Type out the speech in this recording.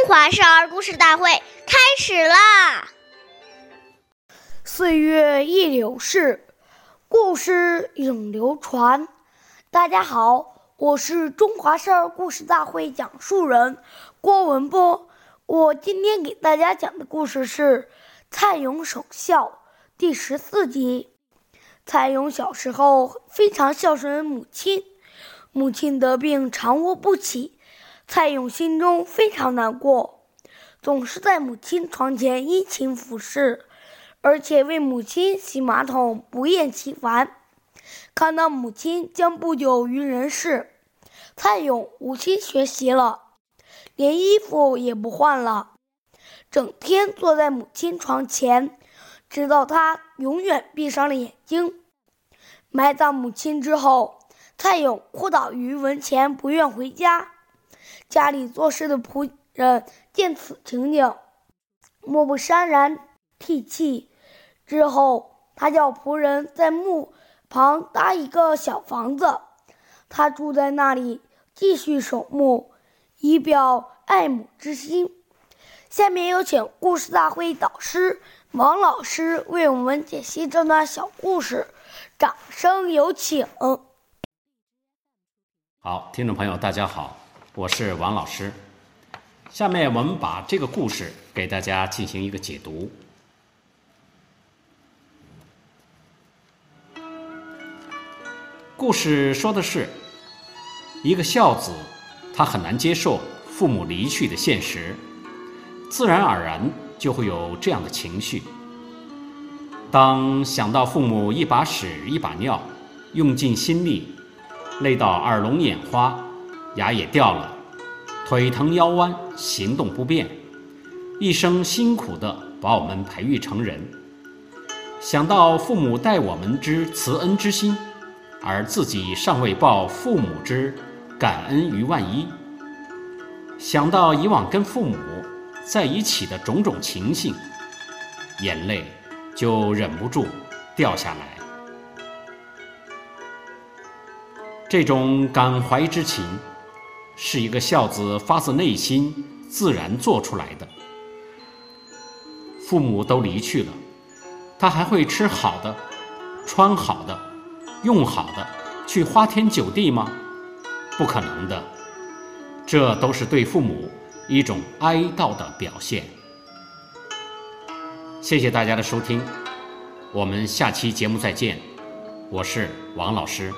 中华少儿故事大会开始啦！岁月易流逝，故事永流传。大家好，我是中华少儿故事大会讲述人郭文波。我今天给大家讲的故事是《蔡勇守孝》第十四集。蔡勇小时候非常孝顺母亲，母亲得病常卧不起。蔡勇心中非常难过，总是在母亲床前殷勤服侍，而且为母亲洗马桶不厌其烦。看到母亲将不久于人世，蔡勇无心学习了，连衣服也不换了，整天坐在母亲床前，直到他永远闭上了眼睛。埋葬母亲之后，蔡勇哭倒于坟前，不愿回家。家里做事的仆人见此情景，莫不潸然涕泣。之后，他叫仆人在墓旁搭一个小房子，他住在那里，继续守墓，以表爱母之心。下面有请故事大会导师王老师为我们解析这段小故事，掌声有请。好，听众朋友，大家好。我是王老师，下面我们把这个故事给大家进行一个解读。故事说的是，一个孝子，他很难接受父母离去的现实，自然而然就会有这样的情绪。当想到父母一把屎一把尿，用尽心力，累到耳聋眼花。牙也掉了，腿疼腰弯，行动不便，一生辛苦的把我们培育成人。想到父母待我们之慈恩之心，而自己尚未报父母之感恩于万一。想到以往跟父母在一起的种种情形，眼泪就忍不住掉下来。这种感怀之情。是一个孝子发自内心自然做出来的。父母都离去了，他还会吃好的、穿好的、用好的，去花天酒地吗？不可能的。这都是对父母一种哀悼的表现。谢谢大家的收听，我们下期节目再见。我是王老师。